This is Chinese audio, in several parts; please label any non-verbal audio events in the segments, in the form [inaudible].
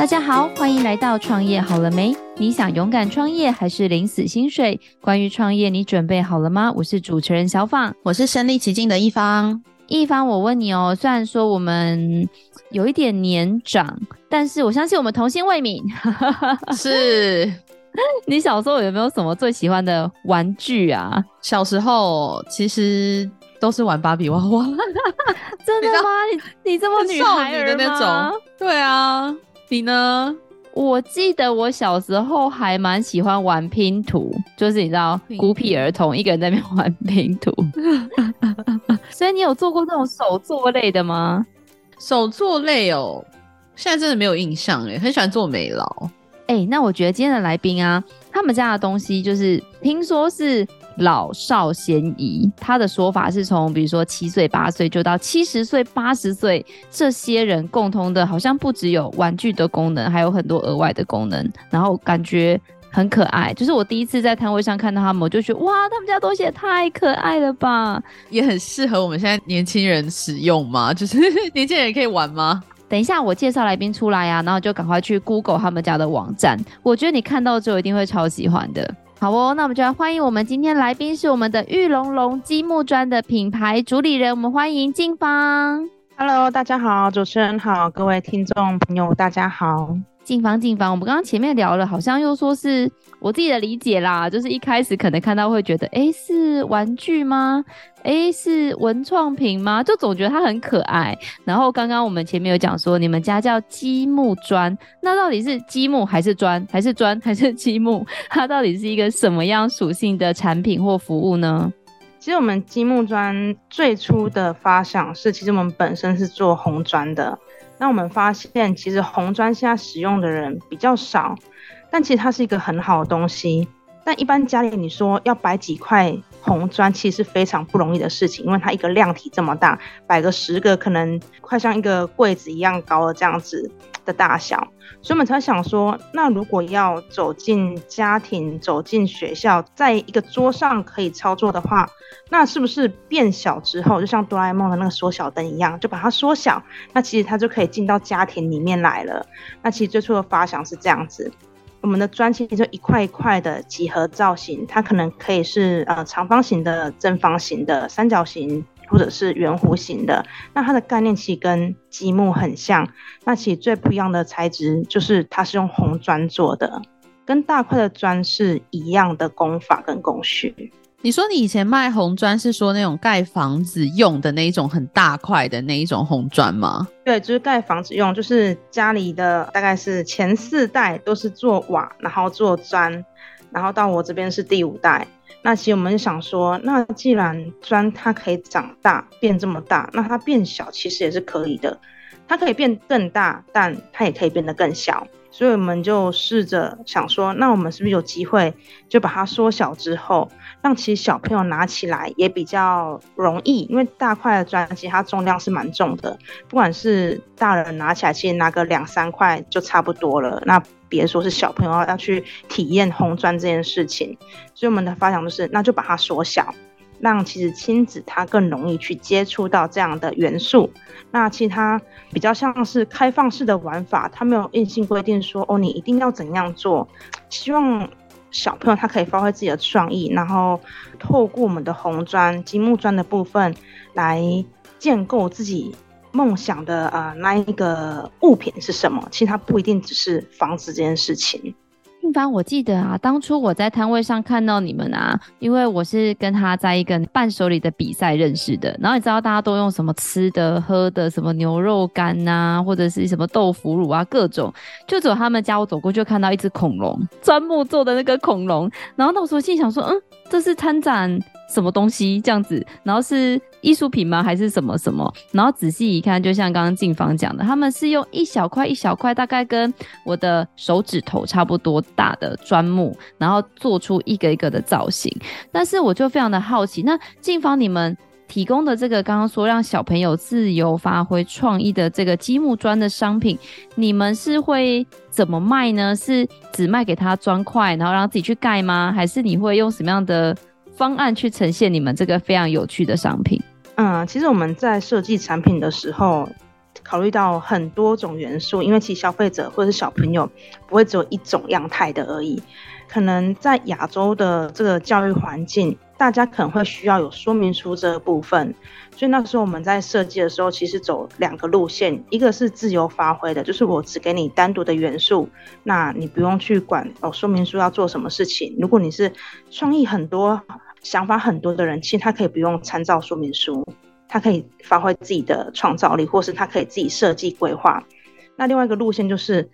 大家好，欢迎来到创业好了没？你想勇敢创业还是领死薪水？关于创业，你准备好了吗？我是主持人小芳，我是身临其境的一方。一方，我问你哦，虽然说我们有一点年长，但是我相信我们童心未泯。是，[laughs] 你小时候有没有什么最喜欢的玩具啊？小时候其实都是玩芭比娃娃。真的吗？你你这么女孩的那种？对啊。你呢？我记得我小时候还蛮喜欢玩拼图，就是你知道孤僻儿童一个人在那边玩拼图。[laughs] 所以你有做过这种手作类的吗？手作类哦，现在真的没有印象哎，很喜欢做美劳。哎、欸，那我觉得今天的来宾啊，他们家的东西就是听说是。老少咸宜，他的说法是从比如说七岁八岁就到七十岁八十岁，这些人共同的好像不只有玩具的功能，还有很多额外的功能，然后感觉很可爱。就是我第一次在摊位上看到他们，我就觉得哇，他们家东西也太可爱了吧，[laughs] 也很适合我们现在年轻人使用吗？就是 [laughs] 年轻人也可以玩吗？等一下我介绍来宾出来呀、啊，然后就赶快去 Google 他们家的网站，我觉得你看到之后一定会超喜欢的。好哦，那我们就来欢迎我们今天来宾是我们的玉龙龙积木砖的品牌主理人，我们欢迎静芳。Hello，大家好，主持人好，各位听众朋友大家好。静芳，静芳，我们刚刚前面聊了，好像又说是我自己的理解啦，就是一开始可能看到会觉得，哎，是玩具吗？哎，是文创品吗？就总觉得它很可爱。然后刚刚我们前面有讲说，你们家叫积木砖，那到底是积木还是砖，还是砖还是积木？它到底是一个什么样属性的产品或服务呢？其实我们积木砖最初的发想是，其实我们本身是做红砖的。那我们发现，其实红砖现在使用的人比较少，但其实它是一个很好的东西。但一般家里你说要摆几块红砖，其实是非常不容易的事情，因为它一个量体这么大，摆个十个可能快像一个柜子一样高的这样子的大小，所以我们才想说，那如果要走进家庭、走进学校，在一个桌上可以操作的话。那是不是变小之后，就像哆啦 A 梦的那个缩小灯一样，就把它缩小，那其实它就可以进到家庭里面来了。那其实最初的发想是这样子，我们的砖其实就一块一块的几何造型，它可能可以是呃长方形的、正方形的、三角形或者是圆弧形的。那它的概念其实跟积木很像，那其实最不一样的材质就是它是用红砖做的，跟大块的砖是一样的工法跟工序。你说你以前卖红砖是说那种盖房子用的那一种很大块的那一种红砖吗？对，就是盖房子用，就是家里的大概是前四代都是做瓦，然后做砖，然后到我这边是第五代。那其实我们想说，那既然砖它可以长大变这么大，那它变小其实也是可以的，它可以变更大，但它也可以变得更小。所以我们就试着想说，那我们是不是有机会就把它缩小之后，让其实小朋友拿起来也比较容易，因为大块的砖其实它重量是蛮重的，不管是大人拿起来，其实拿个两三块就差不多了。那别说是小朋友要去体验红砖这件事情，所以我们的发想就是，那就把它缩小。让其实亲子他更容易去接触到这样的元素，那其他比较像是开放式的玩法，它没有硬性规定说哦，你一定要怎样做，希望小朋友他可以发挥自己的创意，然后透过我们的红砖、积木砖的部分来建构自己梦想的呃那一个物品是什么。其实它不一定只是房子这件事情。静芳，我记得啊，当初我在摊位上看到你们啊，因为我是跟他在一个伴手礼的比赛认识的。然后你知道大家都用什么吃的、喝的，什么牛肉干呐、啊，或者是什么豆腐乳啊，各种。就走他们家，我走过去就看到一只恐龙，砖木做的那个恐龙。然后那时候心想说，嗯，这是参展什么东西这样子？然后是艺术品吗？还是什么什么？然后仔细一看，就像刚刚静芳讲的，他们是用一小块一小块，大概跟我的手指头差不多大的砖木，然后做出一个一个的造型。但是我就非常的好奇，那静芳你们提供的这个刚刚说让小朋友自由发挥创意的这个积木砖的商品，你们是会怎么卖呢？是只卖给他砖块，然后让自己去盖吗？还是你会用什么样的？方案去呈现你们这个非常有趣的商品。嗯，其实我们在设计产品的时候，考虑到很多种元素，因为其实消费者或者是小朋友不会只有一种样态的而已。可能在亚洲的这个教育环境，大家可能会需要有说明书这个部分，所以那时候我们在设计的时候，其实走两个路线，一个是自由发挥的，就是我只给你单独的元素，那你不用去管哦说明书要做什么事情。如果你是创意很多、想法很多的人，其实他可以不用参照说明书，他可以发挥自己的创造力，或是他可以自己设计规划。那另外一个路线就是。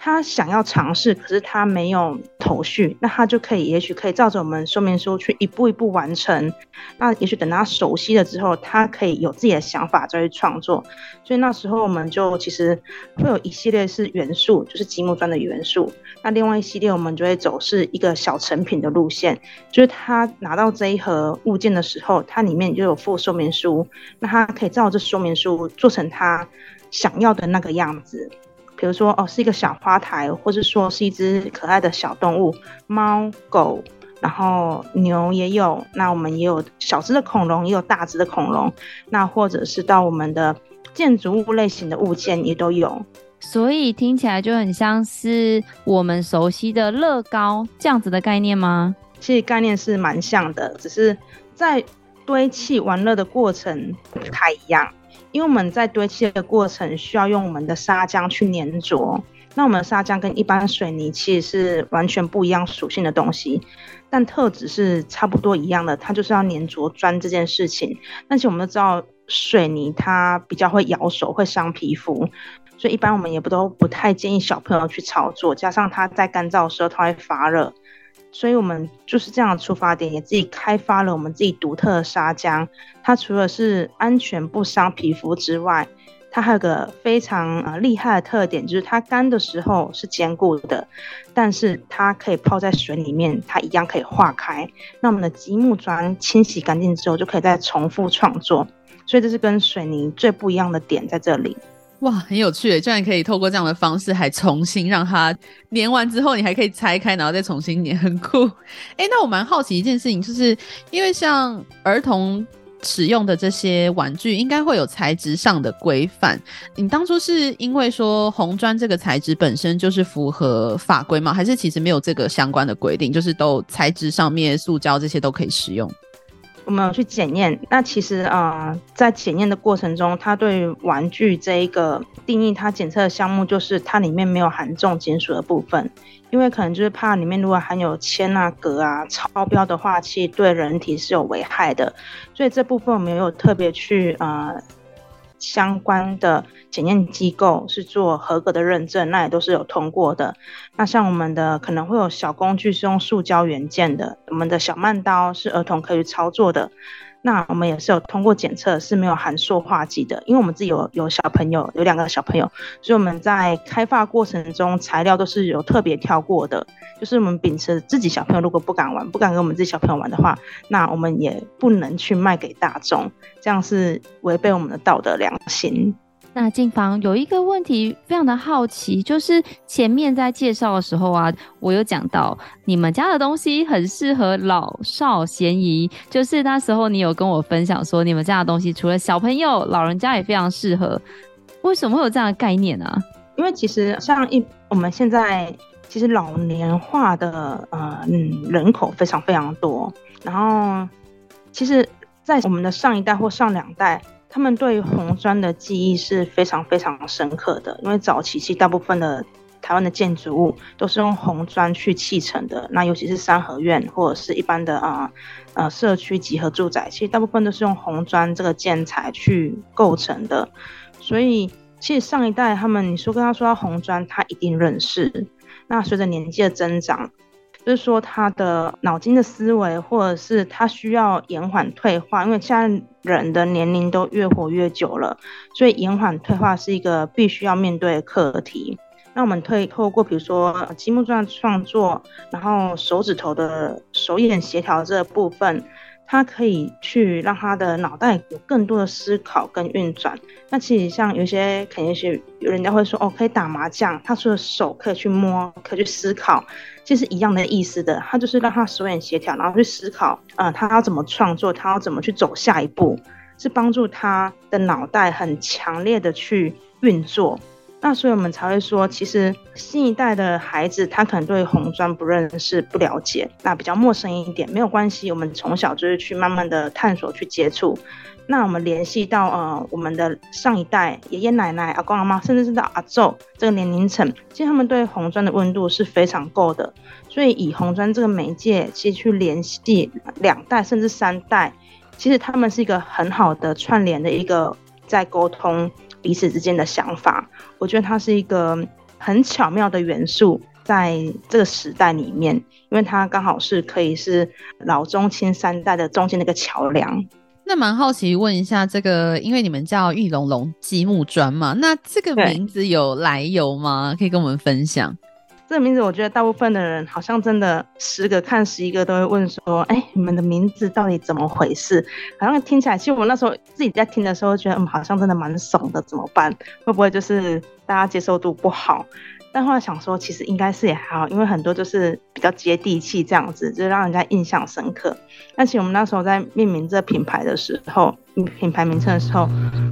他想要尝试，可是他没有头绪，那他就可以，也许可以照着我们说明书去一步一步完成。那也许等他熟悉了之后，他可以有自己的想法再去创作。所以那时候我们就其实会有一系列是元素，就是积木砖的元素。那另外一系列我们就会走是一个小成品的路线，就是他拿到这一盒物件的时候，它里面就有附说明书，那他可以照着说明书做成他想要的那个样子。比如说，哦，是一个小花台，或者说是一只可爱的小动物，猫、狗，然后牛也有。那我们也有小只的恐龙，也有大只的恐龙。那或者是到我们的建筑物类型的物件也都有。所以听起来就很像是我们熟悉的乐高这样子的概念吗？其实概念是蛮像的，只是在堆砌玩乐的过程不太一样。因为我们在堆砌的过程需要用我们的砂浆去粘着，那我们的砂浆跟一般水泥其实是完全不一样属性的东西，但特质是差不多一样的，它就是要粘着砖这件事情。但是我们都知道水泥它比较会咬手，会伤皮肤，所以一般我们也不都不太建议小朋友去操作，加上它在干燥的时候它会发热。所以，我们就是这样的出发点，也自己开发了我们自己独特的砂浆。它除了是安全不伤皮肤之外，它还有个非常呃厉害的特点，就是它干的时候是坚固的，但是它可以泡在水里面，它一样可以化开。那我们的积木砖清洗干净之后，就可以再重复创作。所以这是跟水泥最不一样的点在这里。哇，很有趣诶，居然可以透过这样的方式，还重新让它粘完之后，你还可以拆开，然后再重新粘，很酷。哎，那我蛮好奇一件事情，就是因为像儿童使用的这些玩具，应该会有材质上的规范。你当初是因为说红砖这个材质本身就是符合法规吗？还是其实没有这个相关的规定，就是都材质上面塑胶这些都可以使用？我们有去检验，那其实啊、在检验的过程中，它对于玩具这一个定义，它检测的项目就是它里面没有含重金属的部分，因为可能就是怕里面如果含有铅啊、镉啊超标的话，其实对人体是有危害的，所以这部分我们有特别去啊。相关的检验机构是做合格的认证，那也都是有通过的。那像我们的可能会有小工具是用塑胶元件的，我们的小慢刀是儿童可以操作的。那我们也是有通过检测，是没有含塑化剂的，因为我们自己有有小朋友，有两个小朋友，所以我们在开发过程中材料都是有特别挑过的。就是我们秉持自己小朋友如果不敢玩，不敢跟我们自己小朋友玩的话，那我们也不能去卖给大众，这样是违背我们的道德良心。那静芳有一个问题，非常的好奇，就是前面在介绍的时候啊，我有讲到你们家的东西很适合老少咸宜，就是那时候你有跟我分享说，你们家的东西除了小朋友，老人家也非常适合。为什么会有这样的概念呢、啊？因为其实像一我们现在其实老年化的呃嗯人口非常非常多，然后其实，在我们的上一代或上两代。他们对于红砖的记忆是非常非常深刻的，因为早期其实大部分的台湾的建筑物都是用红砖去砌成的，那尤其是三合院或者是一般的啊呃，呃社区集合住宅，其实大部分都是用红砖这个建材去构成的，所以其实上一代他们，你说跟他说到红砖，他一定认识。那随着年纪的增长，就是说他的脑筋的思维，或者是他需要延缓退化，因为现在人的年龄都越活越久了，所以延缓退化是一个必须要面对的课题。那我们可以透过比如说积木状创作，然后手指头的手眼协调这部分。他可以去让他的脑袋有更多的思考跟运转。那其实像有些肯定是有人家会说哦，可以打麻将，他说的手可以去摸，可以去思考，其实一样的意思的。他就是让他手眼协调，然后去思考，呃，他要怎么创作，他要怎么去走下一步。是帮助他的脑袋很强烈的去运作。那所以我们才会说，其实新一代的孩子他可能对红砖不认识、不了解，那比较陌生一点，没有关系，我们从小就是去慢慢的探索、去接触。那我们联系到呃我们的上一代爷爷奶奶、阿公阿妈，甚至是到阿昼这个年龄层，其实他们对红砖的温度是非常够的。所以以红砖这个媒介，其实去联系两代甚至三代，其实他们是一个很好的串联的一个在沟通彼此之间的想法。我觉得它是一个很巧妙的元素，在这个时代里面，因为它刚好是可以是老中青三代的中间的一个桥梁。那蛮好奇问一下，这个因为你们叫玉龙龙积木砖嘛，那这个名字有来由吗？可以跟我们分享。这个名字，我觉得大部分的人好像真的十个看十一个都会问说：“哎，你们的名字到底怎么回事？”好像听起来，其实我那时候自己在听的时候，觉得嗯，好像真的蛮怂的，怎么办？会不会就是大家接受度不好？但后来想说，其实应该是也还好，因为很多就是比较接地气这样子，就让人家印象深刻。但其实我们那时候在命名这品牌的时候，品牌名称的时候，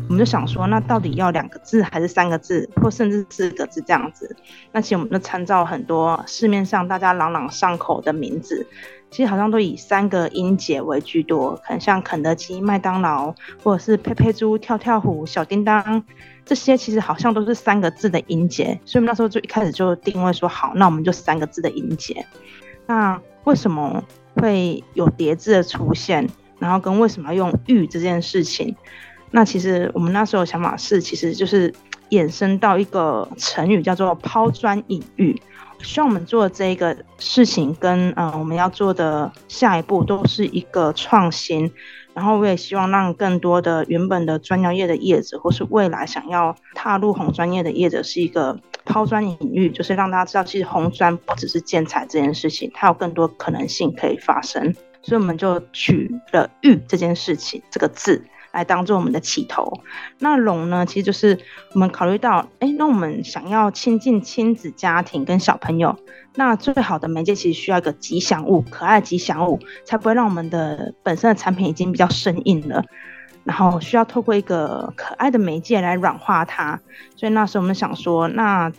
我们就想说，那到底要两个字还是三个字，或甚至四个字这样子？那其实我们就参照很多市面上大家朗朗上口的名字，其实好像都以三个音节为居多，可能像肯德基、麦当劳，或者是佩佩猪、跳跳虎、小叮当。这些其实好像都是三个字的音节，所以我们那时候就一开始就定位说好，那我们就三个字的音节。那为什么会有叠字的出现？然后跟为什么要用玉这件事情？那其实我们那时候的想法是，其实就是衍生到一个成语叫做抛砖引玉。希望我们做的这一个事情跟、呃、我们要做的下一步都是一个创新。然后我也希望让更多的原本的砖窑业的业者，或是未来想要踏入红砖业的业者，是一个抛砖引玉，就是让大家知道，其实红砖不只是建材这件事情，它有更多可能性可以发生。所以我们就取了“玉”这件事情这个字。来当做我们的起头，那龙呢？其实就是我们考虑到，哎，那我们想要亲近亲子家庭跟小朋友，那最好的媒介其实需要一个吉祥物，可爱吉祥物，才不会让我们的本身的产品已经比较生硬了，然后需要透过一个可爱的媒介来软化它。所以那时候我们想说，那。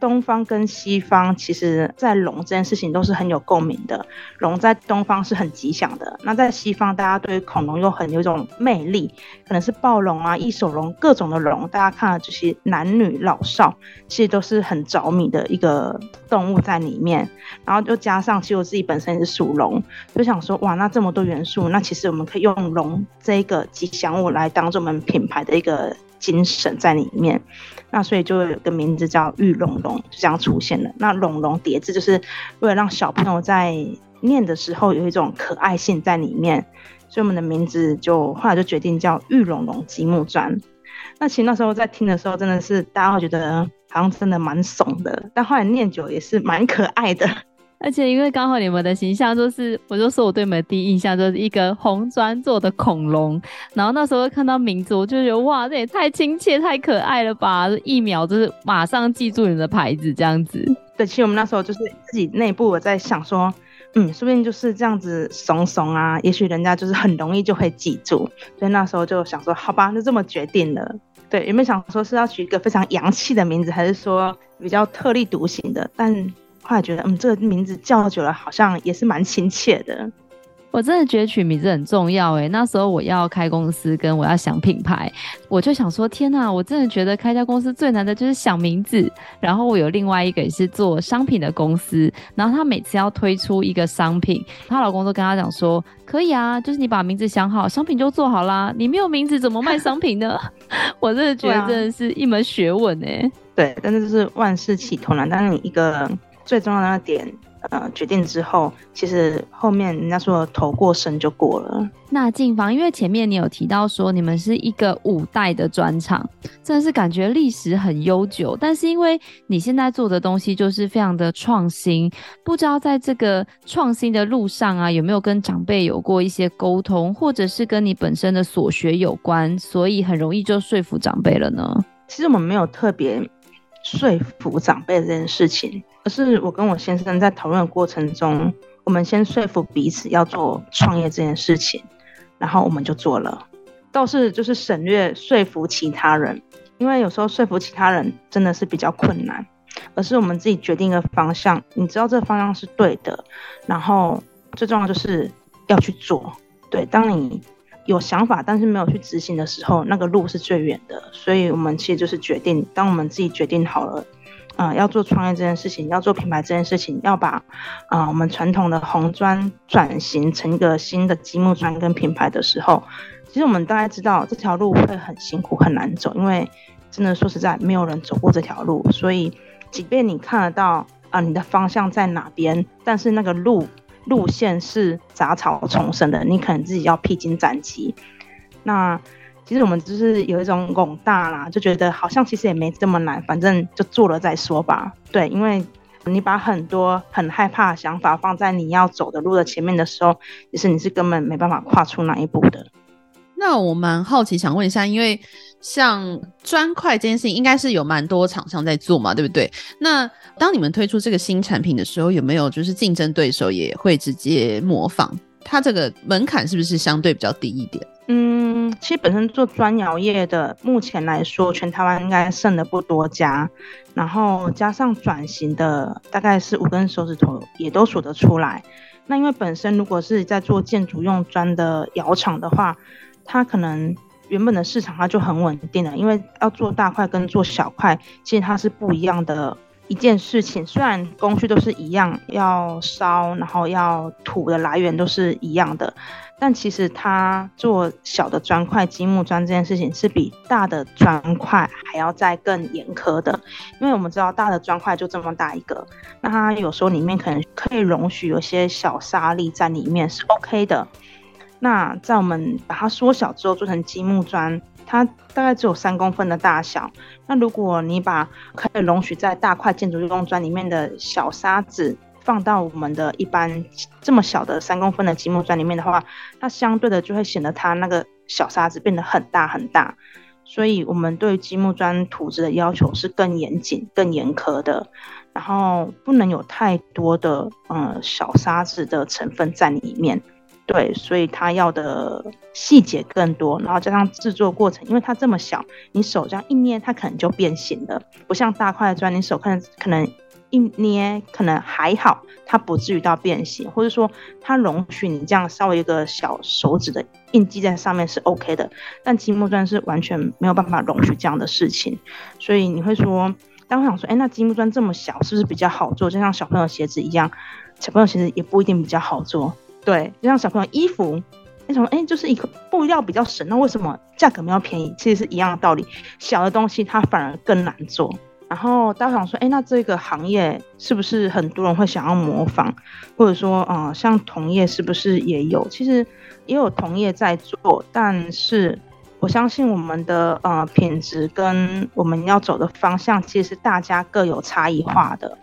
东方跟西方，其实在龙这件事情都是很有共鸣的。龙在东方是很吉祥的，那在西方，大家对于恐龙又很有一种魅力，可能是暴龙啊、异手龙，各种的龙，大家看了就是男女老少，其实都是很着迷的一个动物在里面。然后就加上，其实我自己本身也是属龙，就想说，哇，那这么多元素，那其实我们可以用龙这个吉祥物来当做我们品牌的一个精神在里面。那所以就有个名字叫玉龙龙，就这样出现了。那龙龙叠字就是为了让小朋友在念的时候有一种可爱性在里面，所以我们的名字就后来就决定叫玉龙龙积木砖。那其实那时候在听的时候，真的是大家会觉得好像真的蛮怂的，但后来念久也是蛮可爱的。而且因为刚好你们的形象就是，我就说我对你们第一印象就是一个红砖做的恐龙，然后那时候看到名字，我就觉得哇，这也太亲切、太可爱了吧！一秒就是马上记住你们的牌子这样子。对，其实我们那时候就是自己内部我在想说，嗯，说不定就是这样子怂怂啊，也许人家就是很容易就会记住。所以那时候就想说，好吧，就这么决定了。对，有没有想说是要取一个非常洋气的名字，还是说比较特立独行的？但后来觉得，嗯，这个名字叫久了，好像也是蛮亲切的。我真的觉得取名字很重要诶。那时候我要开公司，跟我要想品牌，我就想说，天哪，我真的觉得开家公司最难的就是想名字。然后我有另外一个也是做商品的公司，然后她每次要推出一个商品，她老公都跟她讲说，可以啊，就是你把名字想好，商品就做好啦。你没有名字怎么卖商品呢？[laughs] 我真的觉得真的是一门学问诶。对，但是就是万事起头难，但是你一个。最重要的那点，呃，决定之后，其实后面人家说头过身就过了。那静芳，因为前面你有提到说你们是一个五代的专场，真的是感觉历史很悠久。但是因为你现在做的东西就是非常的创新，不知道在这个创新的路上啊，有没有跟长辈有过一些沟通，或者是跟你本身的所学有关，所以很容易就说服长辈了呢？其实我们没有特别说服长辈这件事情。可是我跟我先生在讨论的过程中，我们先说服彼此要做创业这件事情，然后我们就做了。倒是就是省略说服其他人，因为有时候说服其他人真的是比较困难，而是我们自己决定一个方向，你知道这个方向是对的，然后最重要就是要去做。对，当你有想法但是没有去执行的时候，那个路是最远的。所以我们其实就是决定，当我们自己决定好了。啊、要做创业这件事情，要做品牌这件事情，要把啊、我们传统的红砖转型成一个新的积木砖跟品牌的时候，其实我们大概知道这条路会很辛苦很难走，因为真的说实在，没有人走过这条路，所以即便你看得到啊、你的方向在哪边，但是那个路路线是杂草丛生的，你可能自己要披荆斩棘。那其实我们就是有一种拱大啦，就觉得好像其实也没这么难，反正就做了再说吧。对，因为你把很多很害怕的想法放在你要走的路的前面的时候，其实你是根本没办法跨出那一步的。那我蛮好奇，想问一下，因为像砖块这件事情，应该是有蛮多厂商在做嘛，对不对？那当你们推出这个新产品的时候，有没有就是竞争对手也会直接模仿？它这个门槛是不是相对比较低一点？嗯，其实本身做砖窑业的，目前来说，全台湾应该剩的不多家，然后加上转型的，大概是五根手指头也都数得出来。那因为本身如果是在做建筑用砖的窑厂的话，它可能原本的市场它就很稳定了，因为要做大块跟做小块，其实它是不一样的一件事情。虽然工序都是一样，要烧，然后要土的来源都是一样的。但其实它做小的砖块积木砖这件事情是比大的砖块还要再更严苛的，因为我们知道大的砖块就这么大一个，那它有时候里面可能可以容许有些小沙粒在里面是 OK 的。那在我们把它缩小之后做成积木砖，它大概只有三公分的大小。那如果你把可以容许在大块建筑用砖里面的小沙子，放到我们的一般这么小的三公分的积木砖里面的话，那相对的就会显得它那个小沙子变得很大很大。所以，我们对积木砖土质的要求是更严谨、更严苛的。然后，不能有太多的呃小沙子的成分在里面。对，所以它要的细节更多。然后加上制作过程，因为它这么小，你手这样一捏，它可能就变形了。不像大块砖，你手看可能。一捏可能还好，它不至于到变形，或者说它容许你这样稍微一个小手指的印记在上面是 OK 的。但积木砖是完全没有办法容许这样的事情，所以你会说，当我想说，哎，那积木砖这么小，是不是比较好做？就像小朋友鞋子一样，小朋友鞋子也不一定比较好做。对，就像小朋友衣服，为什么？哎，就是一个布料比较省，那为什么价格没有便宜？其实是一样的道理，小的东西它反而更难做。然后大家想说，哎，那这个行业是不是很多人会想要模仿，或者说，呃，像同业是不是也有？其实也有同业在做，但是我相信我们的呃品质跟我们要走的方向，其实是大家各有差异化的，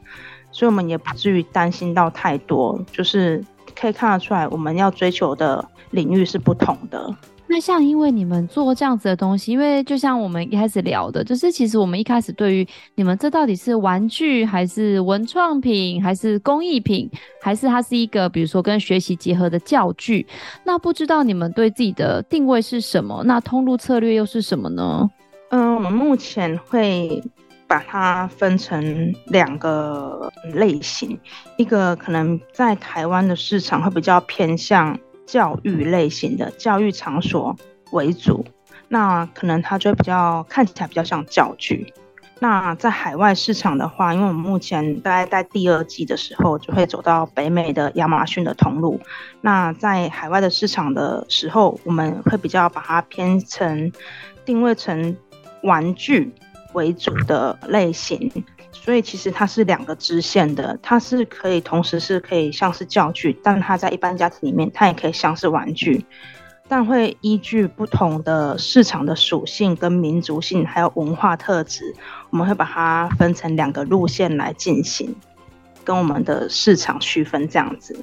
所以我们也不至于担心到太多，就是可以看得出来，我们要追求的领域是不同的。那像因为你们做这样子的东西，因为就像我们一开始聊的，就是其实我们一开始对于你们这到底是玩具还是文创品还是工艺品，还是它是一个比如说跟学习结合的教具，那不知道你们对自己的定位是什么？那通路策略又是什么呢？嗯，我们目前会把它分成两个类型，一个可能在台湾的市场会比较偏向。教育类型的教育场所为主，那可能它就比较看起来比较像教具。那在海外市场的话，因为我们目前大概在第二季的时候就会走到北美的亚马逊的通路。那在海外的市场的时候，我们会比较把它偏成定位成玩具为主的类型。所以其实它是两个支线的，它是可以同时是可以像是教具，但它在一般家庭里面，它也可以像是玩具，但会依据不同的市场的属性跟民族性，还有文化特质，我们会把它分成两个路线来进行，跟我们的市场区分这样子。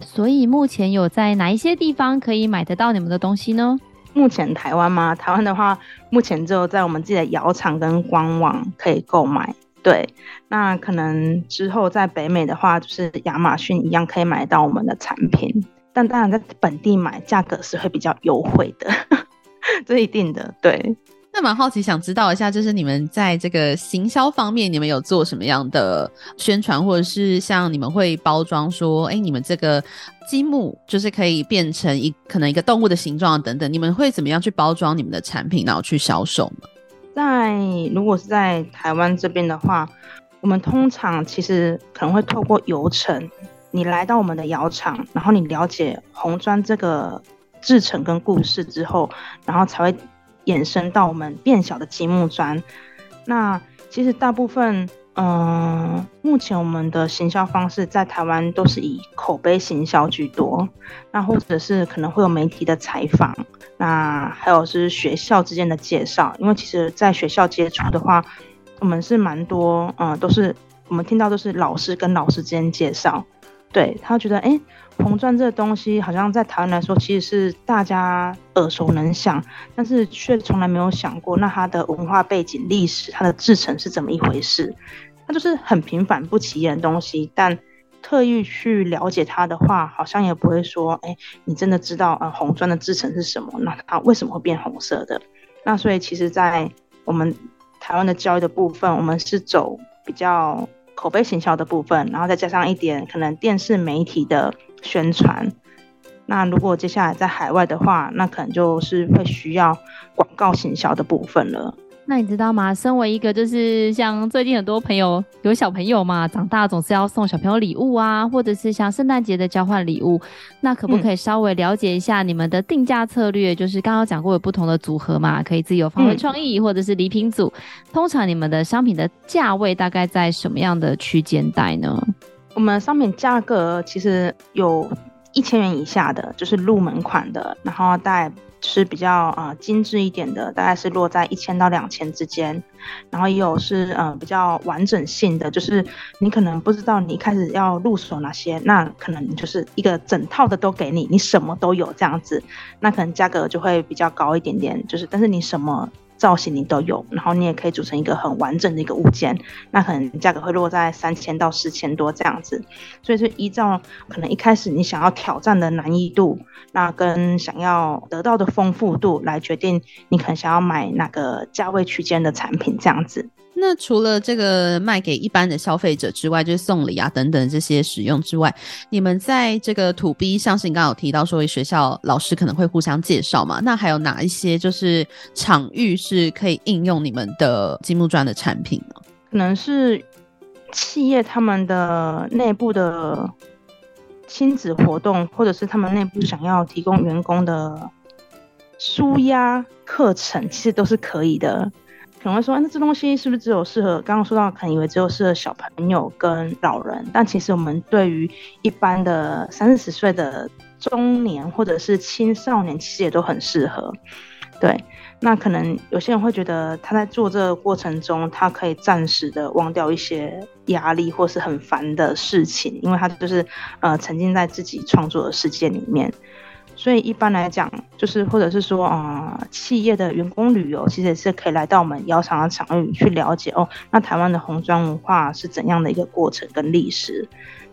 所以目前有在哪一些地方可以买得到你们的东西呢？目前台湾吗？台湾的话，目前只有在我们自己的窑厂跟官网可以购买。对，那可能之后在北美的话，就是亚马逊一样可以买到我们的产品，但当然在本地买价格是会比较优惠的。[laughs] 这一定的，对。那蛮好奇，想知道一下，就是你们在这个行销方面，你们有做什么样的宣传，或者是像你们会包装说，哎、你们这个积木就是可以变成一可能一个动物的形状等等，你们会怎么样去包装你们的产品，然后去销售呢？在如果是在台湾这边的话，我们通常其实可能会透过游程，你来到我们的窑厂，然后你了解红砖这个制成跟故事之后，然后才会。延伸到我们变小的积木砖，那其实大部分，嗯、目前我们的行销方式在台湾都是以口碑行销居多，那或者是可能会有媒体的采访，那还有是学校之间的介绍，因为其实在学校接触的话，我们是蛮多，嗯、都是我们听到都是老师跟老师之间介绍，对，他觉得，哎、欸。红砖这个东西，好像在台湾来说，其实是大家耳熟能详，但是却从来没有想过，那它的文化背景、历史、它的制成是怎么一回事？它就是很平凡不起眼的东西，但特意去了解它的话，好像也不会说，哎、你真的知道，呃，红砖的制成是什么？那它为什么会变红色的？那所以，其实，在我们台湾的教育的部分，我们是走比较口碑行销的部分，然后再加上一点可能电视媒体的。宣传，那如果接下来在海外的话，那可能就是会需要广告行销的部分了。那你知道吗？身为一个就是像最近很多朋友有小朋友嘛，长大总是要送小朋友礼物啊，或者是像圣诞节的交换礼物，那可不可以稍微了解一下你们的定价策略？嗯、就是刚刚讲过有不同的组合嘛，可以自由发挥创意，或者是礼品组。通常你们的商品的价位大概在什么样的区间带呢？我们商品价格其实有一千元以下的，就是入门款的，然后大概是比较啊、呃、精致一点的，大概是落在一千到两千之间，然后也有是呃比较完整性的，就是你可能不知道你一开始要入手哪些，那可能就是一个整套的都给你，你什么都有这样子，那可能价格就会比较高一点点，就是但是你什么。造型你都有，然后你也可以组成一个很完整的一个物件，那可能价格会落在三千到四千多这样子，所以是依照可能一开始你想要挑战的难易度，那跟想要得到的丰富度来决定你可能想要买哪个价位区间的产品这样子。那除了这个卖给一般的消费者之外，就是送礼啊等等这些使用之外，你们在这个土逼像是你刚刚有提到说学校老师可能会互相介绍嘛？那还有哪一些就是场域是可以应用你们的积木砖的产品呢？可能是企业他们的内部的亲子活动，或者是他们内部想要提供员工的舒压课程，其实都是可以的。可能会说，那这东西是不是只有适合？刚刚说到，可能以为只有适合小朋友跟老人，但其实我们对于一般的三四十岁的中年或者是青少年，其实也都很适合。对，那可能有些人会觉得他在做这个过程中，他可以暂时的忘掉一些压力或是很烦的事情，因为他就是呃沉浸在自己创作的世界里面。所以一般来讲，就是或者是说，啊、企业的员工旅游其实也是可以来到我们窑厂的场域去了解哦。那台湾的红砖文化是怎样的一个过程跟历史？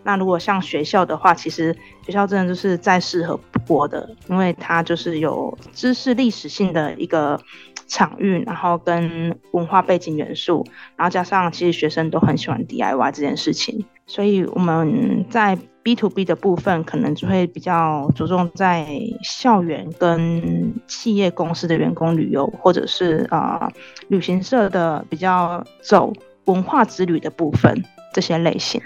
那如果像学校的话，其实学校真的就是再适合不过的，因为它就是有知识历史性的一个场域，然后跟文化背景元素，然后加上其实学生都很喜欢 DIY 这件事情，所以我们在。B to B 的部分可能就会比较着重在校园跟企业公司的员工旅游，或者是啊、旅行社的比较走文化之旅的部分这些类型。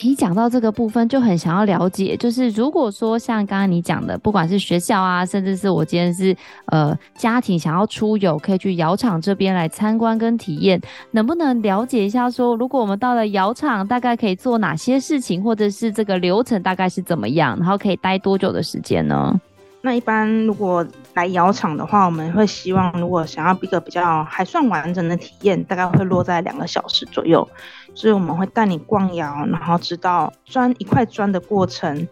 你讲到这个部分，就很想要了解，就是如果说像刚刚你讲的，不管是学校啊，甚至是我今天是呃家庭想要出游，可以去窑厂这边来参观跟体验，能不能了解一下说，如果我们到了窑厂，大概可以做哪些事情，或者是这个流程大概是怎么样，然后可以待多久的时间呢？那一般如果来窑厂的话，我们会希望如果想要一个比较还算完整的体验，大概会落在两个小时左右。所以我们会带你逛窑，然后知道砖一块砖的过程，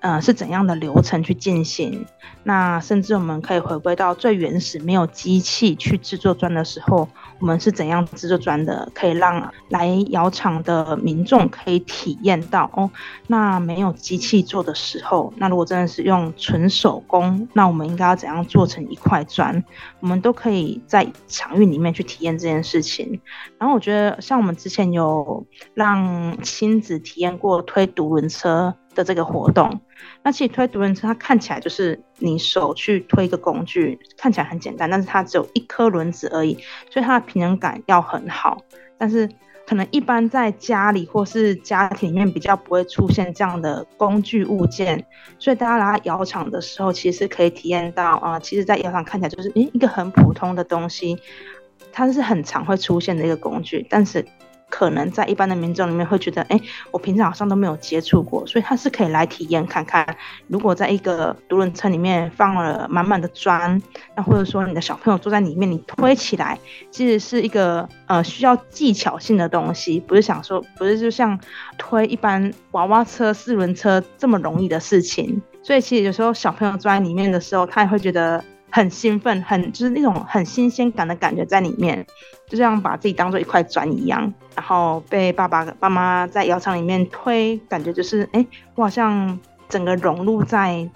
呃，是怎样的流程去进行？那甚至我们可以回归到最原始，没有机器去制作砖的时候，我们是怎样制作砖的？可以让来窑厂的民众可以体验到哦。那没有机器做的时候，那如果真的是用纯手工，那我们应该要怎样做成一块砖？我们都可以在场域里面去体验这件事情。然后我觉得，像我们之前有让亲子体验过推独轮车。的这个活动，那其实推独轮车，它看起来就是你手去推一个工具，看起来很简单，但是它只有一颗轮子而已，所以它的平衡感要很好。但是可能一般在家里或是家庭里面比较不会出现这样的工具物件，所以大家来到窑厂的时候，其实可以体验到啊、其实，在窑厂看起来就是诶一个很普通的东西，它是很常会出现的一个工具，但是。可能在一般的民众里面会觉得，哎、我平常好像都没有接触过，所以他是可以来体验看看。如果在一个独轮车里面放了满满的砖，那或者说你的小朋友坐在里面，你推起来，其实是一个呃需要技巧性的东西，不是想说，不是就像推一般娃娃车、四轮车这么容易的事情。所以其实有时候小朋友坐在里面的时候，他也会觉得。很兴奋，很就是那种很新鲜感的感觉在里面，就这样把自己当做一块砖一样，然后被爸爸爸妈在窑厂里面推，感觉就是哎、欸，我好像整个融入在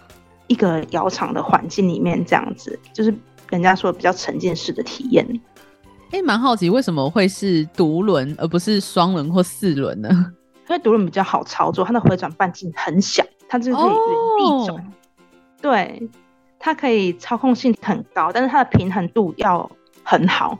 一个窑厂的环境里面，这样子，就是人家说比较沉浸式的体验。哎、欸，蛮好奇为什么会是独轮而不是双轮或四轮呢？因为独轮比较好操作，它的回转半径很小，它就可以原地转。Oh. 对。它可以操控性很高，但是它的平衡度要很好，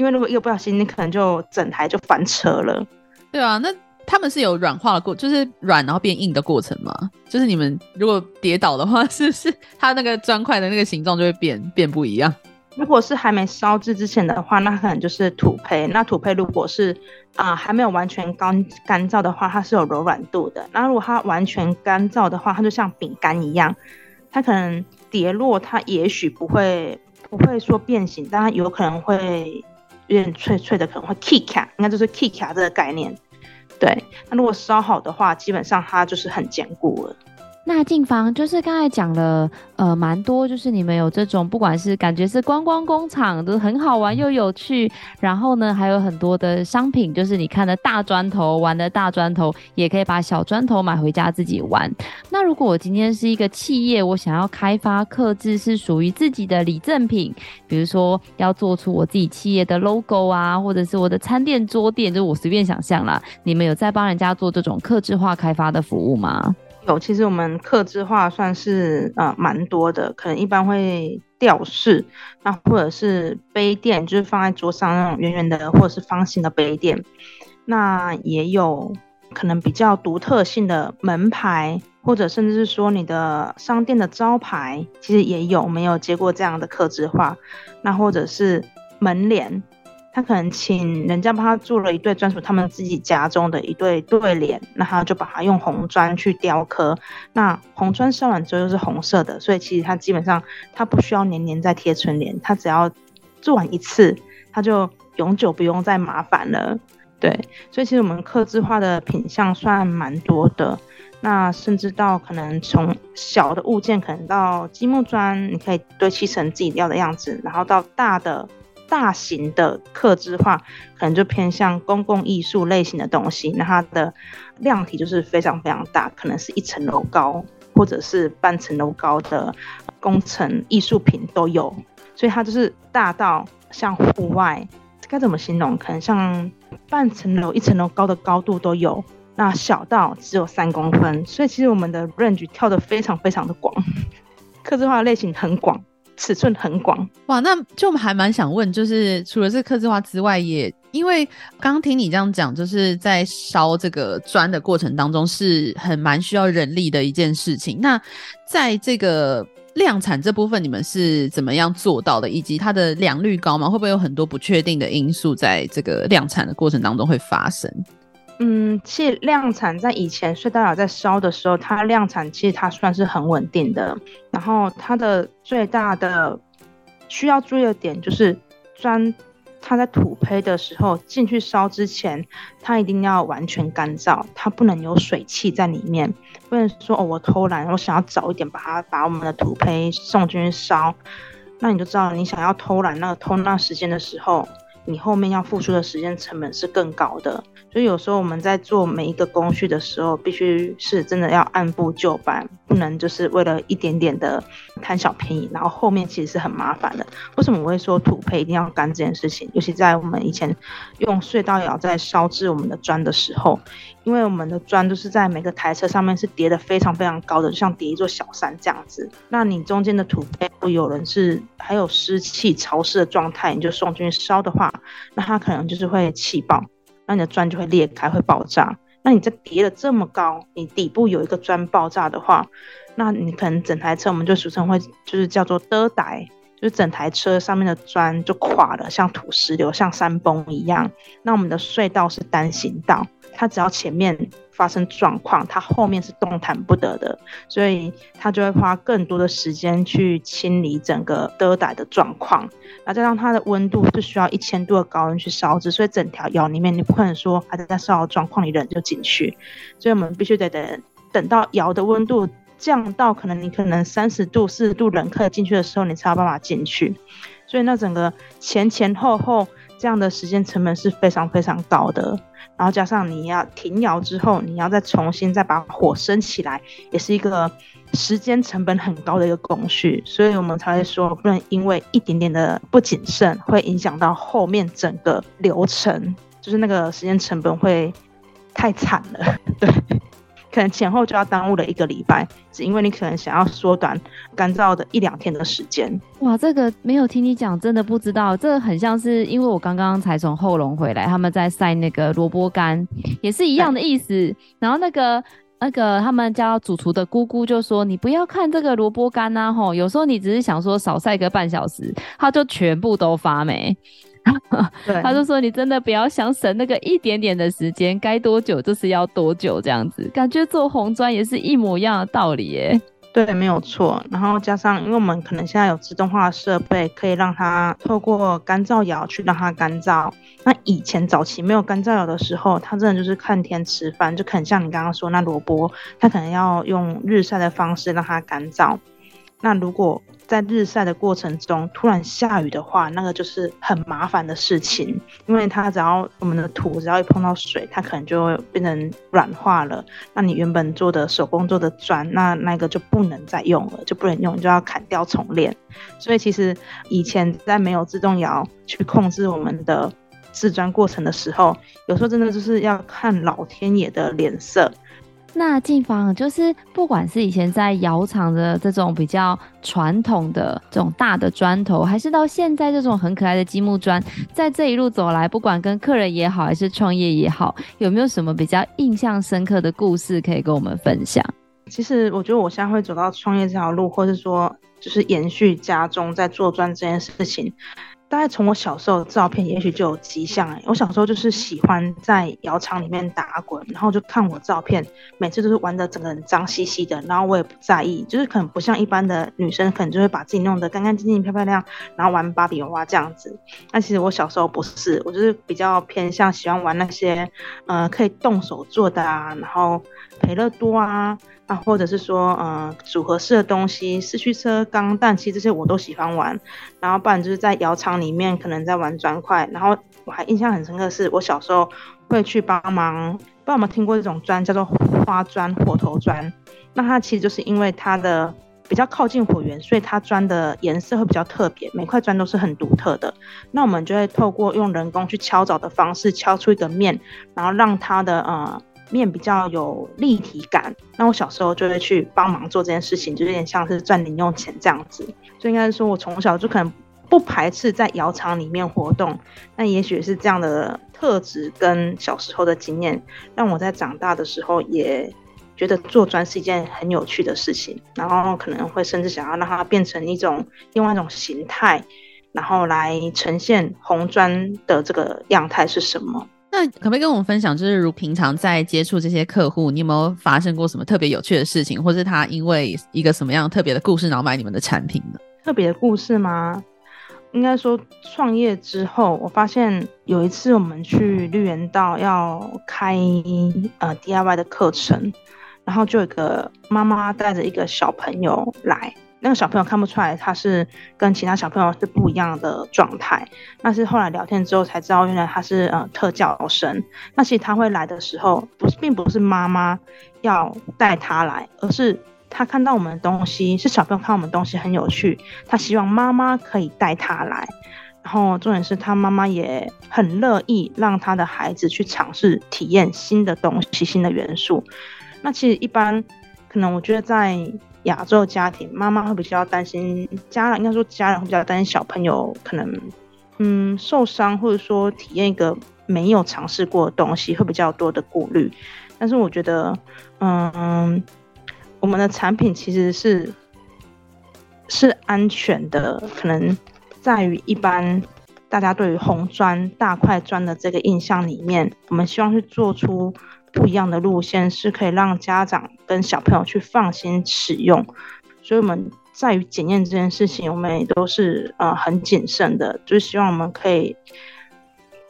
因为如果一个不小心，你可能就整台就翻车了。对啊，那他们是有软化的过，就是软然后变硬的过程吗？就是你们如果跌倒的话，[laughs] 是不是它那个砖块的那个形状就会变变不一样？如果是还没烧制之前的话，那可能就是土坯。那土坯如果是啊、呃、还没有完全干干燥的话，它是有柔软度的。那如果它完全干燥的话，它就像饼干一样，它可能。跌落，它也许不会不会说变形，但它有可能会有点脆脆的，可能会 kick 卡，应该就是 kick 卡这个概念。对，那如果烧好的话，基本上它就是很坚固了。那进房就是刚才讲了，呃，蛮多，就是你们有这种，不管是感觉是观光工厂，都很好玩又有趣，然后呢，还有很多的商品，就是你看的大砖头，玩的大砖头，也可以把小砖头买回家自己玩。那如果我今天是一个企业，我想要开发客制是属于自己的礼赠品，比如说要做出我自己企业的 logo 啊，或者是我的餐垫桌垫，就我随便想象啦。你们有在帮人家做这种客制化开发的服务吗？有，其实我们客制化算是呃蛮多的，可能一般会吊饰，那或者是杯垫，就是放在桌上那种圆圆的或者是方形的杯垫，那也有可能比较独特性的门牌，或者甚至是说你的商店的招牌，其实也有没有接过这样的客制化，那或者是门帘。他可能请人家帮他做了一对专属他们自己家中的一对对联，那他就把它用红砖去雕刻。那红砖烧完之后又是红色的，所以其实他基本上他不需要年年再贴春联，他只要做完一次，他就永久不用再麻烦了。对，所以其实我们刻字化的品项算蛮多的。那甚至到可能从小的物件，可能到积木砖，你可以堆砌成自己要的样子，然后到大的。大型的客制化可能就偏向公共艺术类型的东西，那它的量体就是非常非常大，可能是一层楼高或者是半层楼高的工程艺术品都有，所以它就是大到像户外，该怎么形容？可能像半层楼、一层楼高的高度都有，那小到只有三公分，所以其实我们的 range 跳得非常非常的广，[laughs] 客制化的类型很广。[laughs] 尺寸很广哇，那就还蛮想问，就是除了是刻字化之外也，也因为刚刚听你这样讲，就是在烧这个砖的过程当中是很蛮需要人力的一件事情。那在这个量产这部分，你们是怎么样做到的？以及它的良率高吗？会不会有很多不确定的因素在这个量产的过程当中会发生？嗯，其实量产在以前隧道窑在烧的时候，它量产其实它算是很稳定的。然后它的最大的需要注意的点就是砖它在土坯的时候进去烧之前，它一定要完全干燥，它不能有水汽在里面，不能说哦，我偷懒，我想要早一点把它把我们的土坯送进去烧，那你就知道你想要偷懒那个偷那时间的时候，你后面要付出的时间成本是更高的。所以有时候我们在做每一个工序的时候，必须是真的要按部就班，不能就是为了一点点的贪小便宜，然后后面其实是很麻烦的。为什么我会说土坯一定要干这件事情？尤其在我们以前用隧道窑在烧制我们的砖的时候，因为我们的砖都是在每个台车上面是叠的非常非常高的，就像叠一座小山这样子。那你中间的土坯，如果有人是还有湿气潮湿的状态，你就送进去烧的话，那它可能就是会气爆。那你的砖就会裂开，会爆炸。那你这叠的这么高，你底部有一个砖爆炸的话，那你可能整台车我们就俗称会就是叫做的呆，就整台车上面的砖就垮了，像土石流，像山崩一样。那我们的隧道是单行道，它只要前面。发生状况，它后面是动弹不得的，所以它就会花更多的时间去清理整个的带的状况。那再加上它的温度是需要一千度的高温去烧制，所以整条窑里面你不可能说还在那烧的状况里人就进去，所以我们必须得等等到窑的温度降到可能你可能三十度、四十度，人可以进去的时候，你才有办法进去。所以那整个前前后后这样的时间成本是非常非常高的。然后加上你要停窑之后，你要再重新再把火升起来，也是一个时间成本很高的一个工序，所以我们才会说不能因为一点点的不谨慎，会影响到后面整个流程，就是那个时间成本会太惨了，对。[laughs] 可能前后就要耽误了一个礼拜，只因为你可能想要缩短干燥的一两天的时间。哇，这个没有听你讲，真的不知道。这个很像是因为我刚刚才从后龙回来，他们在晒那个萝卜干，也是一样的意思。然后那个那个他们家主厨的姑姑就说：“你不要看这个萝卜干呐，吼，有时候你只是想说少晒个半小时，它就全部都发霉。” [laughs] 对，他就说：“你真的不要想省那个一点点的时间，该多久就是要多久这样子。感觉做红砖也是一模一样的道理耶。”对，没有错。然后加上，因为我们可能现在有自动化设备，可以让它透过干燥窑去让它干燥。那以前早期没有干燥窑的时候，它真的就是看天吃饭，就可能像你刚刚说那萝卜，它可能要用日晒的方式让它干燥。那如果在日晒的过程中突然下雨的话，那个就是很麻烦的事情，因为它只要我们的土只要一碰到水，它可能就会变成软化了。那你原本做的手工做的砖，那那个就不能再用了，就不能用，就要砍掉重练。所以其实以前在没有自动窑去控制我们的制砖过程的时候，有时候真的就是要看老天爷的脸色。那静芳就是，不管是以前在窑厂的这种比较传统的这种大的砖头，还是到现在这种很可爱的积木砖，在这一路走来，不管跟客人也好，还是创业也好，有没有什么比较印象深刻的故事可以跟我们分享？其实我觉得我现在会走到创业这条路，或是说就是延续家中在做砖这件事情。大概从我小时候的照片，也许就有迹象。我小时候就是喜欢在窑厂里面打滚，然后就看我照片，每次都是玩得整个人脏兮兮的，然后我也不在意，就是可能不像一般的女生，可能就会把自己弄得干干净净、漂漂亮，然后玩芭比娃娃这样子。但其实我小时候不是，我就是比较偏向喜欢玩那些，呃，可以动手做的啊，然后培乐多啊。啊，或者是说，嗯，组合式的东西，四驱车、钢弹，其实这些我都喜欢玩。然后，不然就是在窑厂里面，可能在玩砖块。然后，我还印象很深刻的是，我小时候会去帮忙。不知道有没有听过这种砖，叫做花砖、火头砖。那它其实就是因为它的比较靠近火源，所以它砖的颜色会比较特别，每块砖都是很独特的。那我们就会透过用人工去敲凿的方式，敲出一个面，然后让它的呃。面比较有立体感，那我小时候就会去帮忙做这件事情，就有点像是赚零用钱这样子。所以应该是说我从小就可能不排斥在窑厂里面活动，那也许是这样的特质跟小时候的经验，让我在长大的时候也觉得做砖是一件很有趣的事情，然后可能会甚至想要让它变成一种另外一种形态，然后来呈现红砖的这个样态是什么。那可不可以跟我们分享，就是如平常在接触这些客户，你有没有发生过什么特别有趣的事情，或是他因为一个什么样特别的故事，然后买你们的产品呢？特别的故事吗？应该说创业之后，我发现有一次我们去绿园道要开呃 DIY 的课程，然后就有个妈妈带着一个小朋友来，那个小朋友看不出来他是跟其他小朋友是不一样的状态，但是后来聊天之后才知道，原来他是呃特教生。那其实他会来的时候，不是并不是妈妈要带他来，而是。他看到我们的东西，是小朋友看我们东西很有趣，他希望妈妈可以带他来。然后重点是他妈妈也很乐意让他的孩子去尝试体验新的东西、新的元素。那其实一般可能我觉得在亚洲家庭，妈妈会比较担心家人，应该说家人会比较担心小朋友可能嗯受伤，或者说体验一个没有尝试过的东西，会比较多的顾虑。但是我觉得嗯。我们的产品其实是是安全的，可能在于一般大家对于红砖大块砖的这个印象里面，我们希望去做出不一样的路线，是可以让家长跟小朋友去放心使用。所以我们在于检验这件事情，我们也都是呃很谨慎的，就是希望我们可以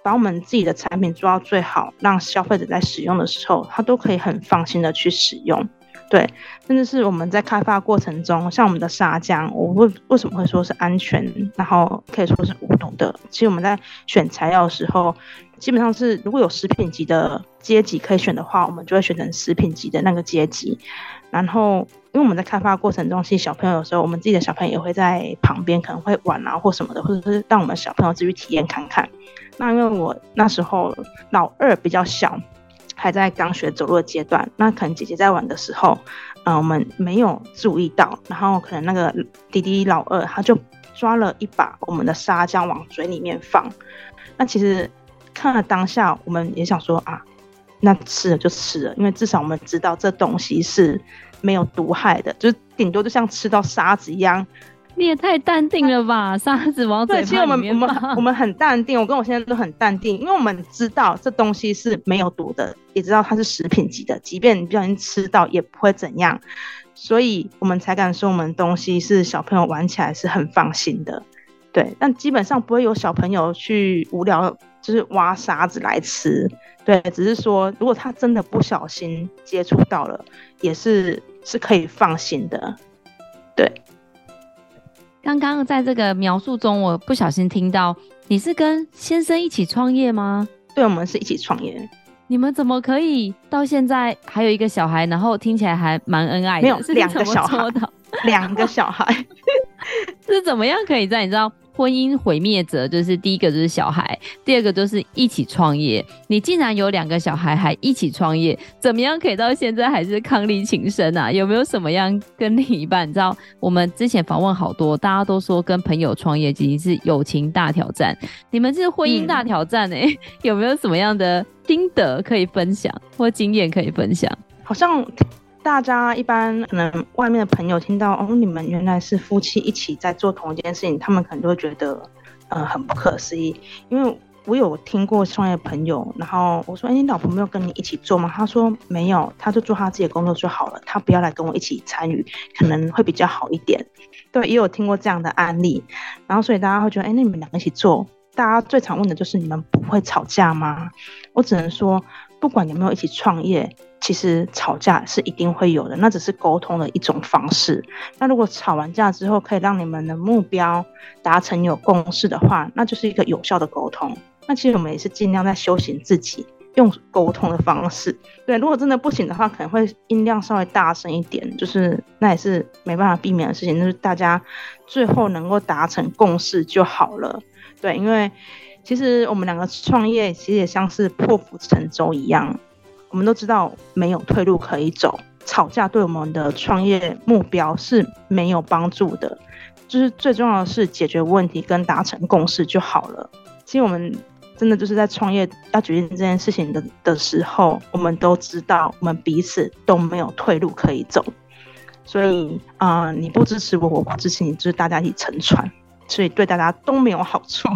把我们自己的产品做到最好，让消费者在使用的时候，他都可以很放心的去使用。对，甚至是我们在开发过程中，像我们的砂浆，我为为什么会说是安全，然后可以说是无毒的？其实我们在选材料的时候，基本上是如果有食品级的阶级可以选的话，我们就会选成食品级的那个阶级。然后，因为我们在开发过程中，其实小朋友有时候，我们自己的小朋友也会在旁边，可能会玩啊或什么的，或者是让我们小朋友自己体验看看。那因为我那时候老二比较小。还在刚学走路的阶段，那可能姐姐在玩的时候，嗯、我们没有注意到，然后可能那个弟弟老二他就抓了一把我们的砂浆往嘴里面放。那其实看了当下，我们也想说啊，那吃了就吃了，因为至少我们知道这东西是没有毒害的，就是顶多就像吃到沙子一样。你也太淡定了吧！[laughs] 沙子往嘴巴里面。对，其实我们我们我们很淡定，我跟我现在都很淡定，因为我们知道这东西是没有毒的，也知道它是食品级的，即便你不小心吃到也不会怎样，所以我们才敢说我们东西是小朋友玩起来是很放心的。对，但基本上不会有小朋友去无聊就是挖沙子来吃。对，只是说如果他真的不小心接触到了，也是是可以放心的。对。刚刚在这个描述中，我不小心听到你是跟先生一起创业吗？对，我们是一起创业。你们怎么可以到现在还有一个小孩，然后听起来还蛮恩爱的？没有，是两个小孩，[laughs] 两个小孩 [laughs] 是怎么样可以在你知道？婚姻毁灭者就是第一个就是小孩，第二个就是一起创业。你竟然有两个小孩还一起创业，怎么样可以到现在还是伉俪情深啊？有没有什么样跟另一半？你知道我们之前访问好多，大家都说跟朋友创业其实是友情大挑战，你们是婚姻大挑战哎、欸，嗯、有没有什么样的心得可以分享或经验可以分享？好像。大家一般可能外面的朋友听到哦，你们原来是夫妻一起在做同一件事情，他们可能就会觉得，呃，很不可思议。因为我有听过创业朋友，然后我说，哎，你老婆没有跟你一起做吗？他说没有，他就做他自己的工作就好了，他不要来跟我一起参与，可能会比较好一点。对，也有听过这样的案例，然后所以大家会觉得，哎，那你们两个一起做，大家最常问的就是你们不会吵架吗？我只能说，不管有没有一起创业。其实吵架是一定会有的，那只是沟通的一种方式。那如果吵完架之后可以让你们的目标达成有共识的话，那就是一个有效的沟通。那其实我们也是尽量在修行自己，用沟通的方式。对，如果真的不行的话，可能会音量稍微大声一点，就是那也是没办法避免的事情。就是大家最后能够达成共识就好了。对，因为其实我们两个创业其实也像是破釜沉舟一样。我们都知道没有退路可以走，吵架对我们的创业目标是没有帮助的，就是最重要的是解决问题跟达成共识就好了。其实我们真的就是在创业要决定这件事情的的时候，我们都知道我们彼此都没有退路可以走，所以啊、你不支持我，我不支持你，就是大家一起沉船，所以对大家都没有好处。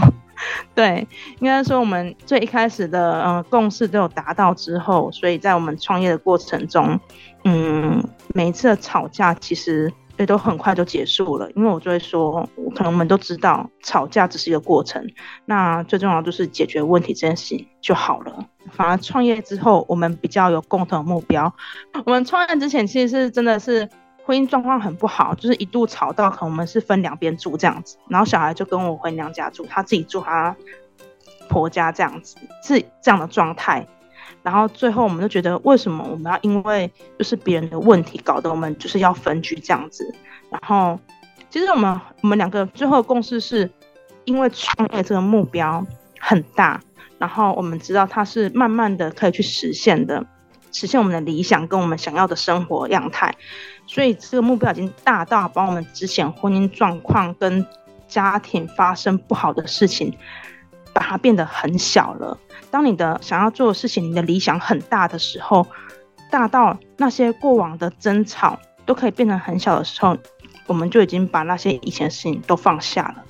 [laughs] 对，应该说我们最一开始的呃共识都有达到之后，所以在我们创业的过程中，嗯，每一次的吵架其实也都很快就结束了。因为我就会说，可能我们都知道，吵架只是一个过程，那最重要就是解决问题这件事情就好了。反而创业之后，我们比较有共同的目标。我们创业之前其实是真的是婚姻状况很不好，就是一度吵到可能我们是分两边住这样子，然后小孩就跟我回娘家住，他自己住他婆家这样子，是这样的状态。然后最后我们就觉得，为什么我们要因为就是别人的问题，搞得我们就是要分居这样子？然后其实我们我们两个最后的共识是，因为创业这个目标很大，然后我们知道它是慢慢的可以去实现的，实现我们的理想跟我们想要的生活样态。所以这个目标已经大到把我们之前婚姻状况跟家庭发生不好的事情，把它变得很小了。当你的想要做的事情，你的理想很大的时候，大到那些过往的争吵都可以变成很小的时候，我们就已经把那些以前的事情都放下了。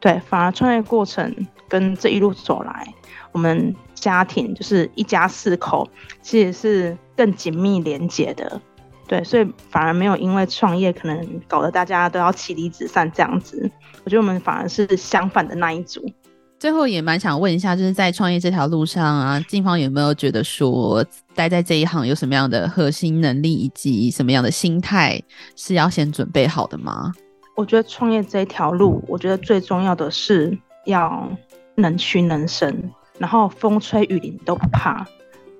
对，反而创业过程跟这一路走来，我们家庭就是一家四口，其实是更紧密连结的。对，所以反而没有因为创业可能搞得大家都要妻离子散这样子。我觉得我们反而是相反的那一组。最后也蛮想问一下，就是在创业这条路上啊，静芳有没有觉得说，待在这一行有什么样的核心能力，以及什么样的心态是要先准备好的吗？我觉得创业这一条路，我觉得最重要的是要能屈能伸，然后风吹雨淋都不怕。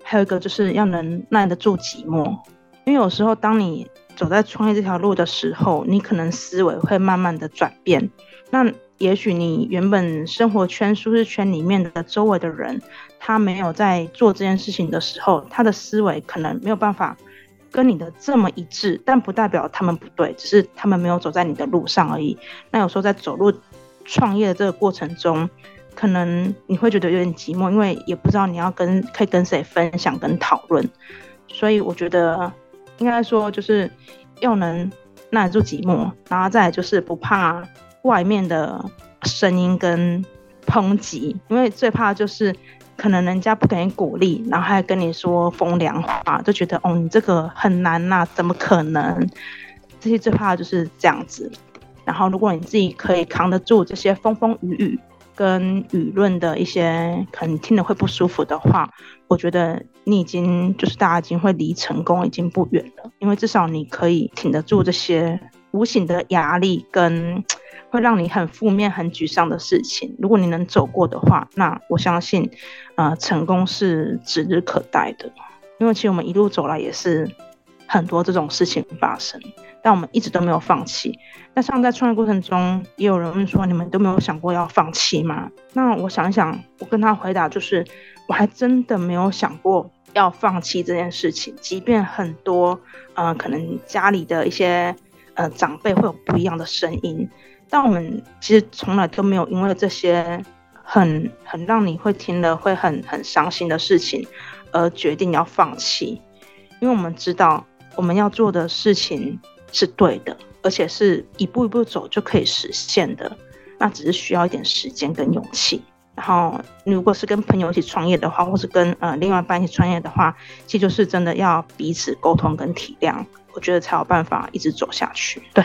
还有一个就是要能耐得住寂寞，因为有时候当你走在创业这条路的时候，你可能思维会慢慢的转变。那也许你原本生活圈、舒适圈里面的周围的人，他没有在做这件事情的时候，他的思维可能没有办法跟你的这么一致，但不代表他们不对，只是他们没有走在你的路上而已。那有时候在走路创业的这个过程中，可能你会觉得有点寂寞，因为也不知道你要跟可以跟谁分享跟讨论。所以我觉得应该说就是要能耐得住寂寞，然后再来就是不怕。外面的声音跟抨击，因为最怕就是可能人家不给你鼓励，然后还跟你说风凉话，就觉得哦，你这个很难呐、怎么可能？这些最怕的就是这样子。然后如果你自己可以扛得住这些风风雨雨跟舆论的一些可能听得会不舒服的话，我觉得你已经就是大家已经会离成功已经不远了，因为至少你可以挺得住这些无形的压力跟。会让你很负面、很沮丧的事情，如果你能走过的话，那我相信，呃，成功是指日可待的。因为其实我们一路走来也是很多这种事情发生，但我们一直都没有放弃。那像在创业过程中，也有人问说：“你们都没有想过要放弃吗？”那我想一想，我跟他回答就是：我还真的没有想过要放弃这件事情，即便很多，呃，可能家里的一些呃长辈会有不一样的声音。但我们其实从来都没有因为这些很很让你会听了会很很伤心的事情而决定要放弃，因为我们知道我们要做的事情是对的，而且是一步一步走就可以实现的，那只是需要一点时间跟勇气。然后，如果是跟朋友一起创业的话，或是跟呃另外一半一起创业的话，其实就是真的要彼此沟通跟体谅，我觉得才有办法一直走下去。对。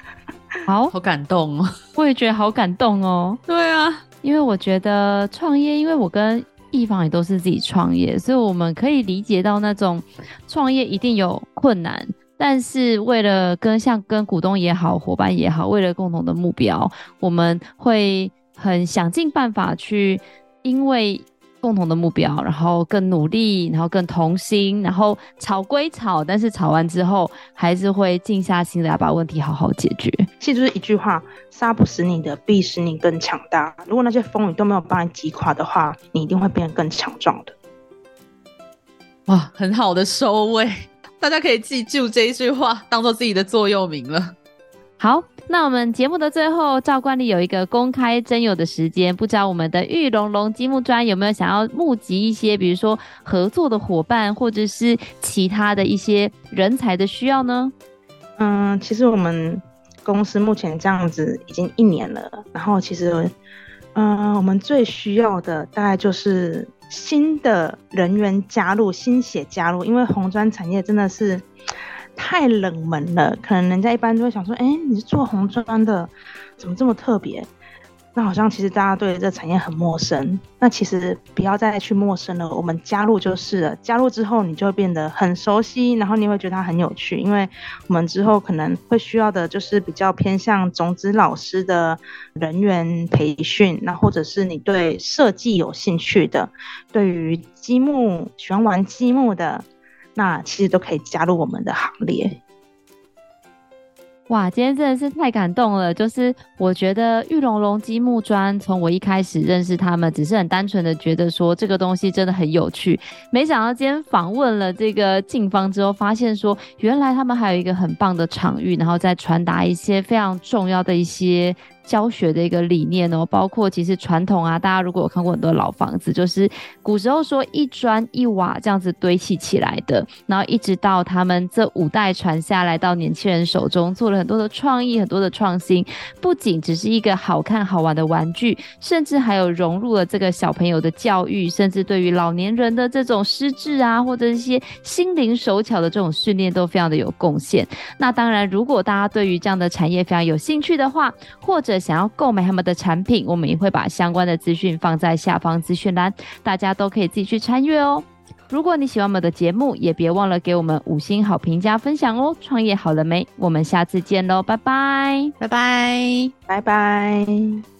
[laughs] 好，好感动哦！我也觉得好感动哦。[laughs] 对啊，因为我觉得创业，因为我跟一方也都是自己创业，所以我们可以理解到那种创业一定有困难，但是为了跟像跟股东也好，伙伴也好，为了共同的目标，我们会很想尽办法去，因为。共同的目标，然后更努力，然后更同心，然后吵归吵，但是吵完之后还是会静下心来把问题好好解决。其实就是一句话：杀不死你的，必使你更强大。如果那些风雨都没有把你击垮的话，你一定会变得更强壮的。哇，很好的收尾，大家可以记住这一句话，当做自己的座右铭了。好。那我们节目的最后，照惯例有一个公开征友的时间，不知道我们的玉龙龙积木砖有没有想要募集一些，比如说合作的伙伴，或者是其他的一些人才的需要呢？嗯，其实我们公司目前这样子已经一年了，然后其实，嗯，我们最需要的大概就是新的人员加入，新血加入，因为红砖产业真的是。太冷门了，可能人家一般都会想说，哎、你是做红砖的，怎么这么特别？那好像其实大家对这产业很陌生，那其实不要再去陌生了，我们加入就是了。加入之后，你就会变得很熟悉，然后你会觉得它很有趣，因为我们之后可能会需要的就是比较偏向种子老师的人员培训，那或者是你对设计有兴趣的，对于积木喜欢玩积木的，那其实都可以加入我们的行列。哇，今天真的是太感动了！就是我觉得玉龙龙积木砖，从我一开始认识他们，只是很单纯的觉得说这个东西真的很有趣，没想到今天访问了这个静方之后，发现说原来他们还有一个很棒的场域，然后再传达一些非常重要的一些。教学的一个理念哦，包括其实传统啊，大家如果有看过很多老房子，就是古时候说一砖一瓦这样子堆砌起来的，然后一直到他们这五代传下来到年轻人手中，做了很多的创意，很多的创新，不仅只是一个好看好玩的玩具，甚至还有融入了这个小朋友的教育，甚至对于老年人的这种失智啊，或者一些心灵手巧的这种训练都非常的有贡献。那当然，如果大家对于这样的产业非常有兴趣的话，或者者想要购买他们的产品，我们也会把相关的资讯放在下方资讯栏，大家都可以自己去参阅哦。如果你喜欢我们的节目，也别忘了给我们五星好评加分享哦。创业好了没？我们下次见喽，拜拜，拜拜，拜拜。